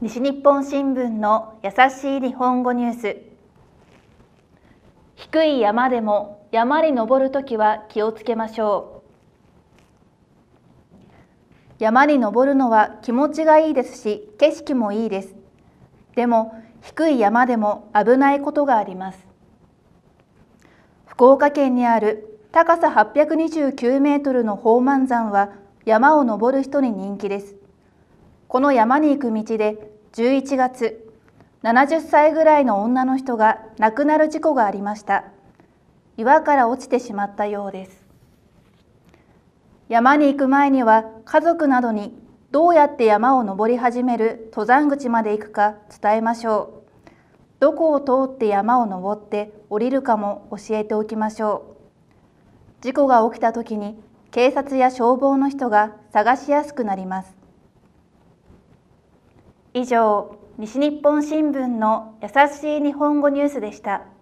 西日本新聞の優しい日本語ニュース。低い山でも山に登るときは気をつけましょう。山に登るのは気持ちがいいですし景色もいいです。でも低い山でも危ないことがあります。福岡県にある高さ829メートルの宝満山は山を登る人に人気です。この山に行く道で11月70歳ぐらいの女の人が亡くなる事故がありました。岩から落ちてしまったようです。山に行く前には家族などにどうやって山を登り始める登山口まで行くか伝えましょう。どこを通って山を登って降りるかも教えておきましょう。事故が起きた時に警察や消防の人が探しやすくなります。以上西日本新聞の優しい日本語ニュースでした。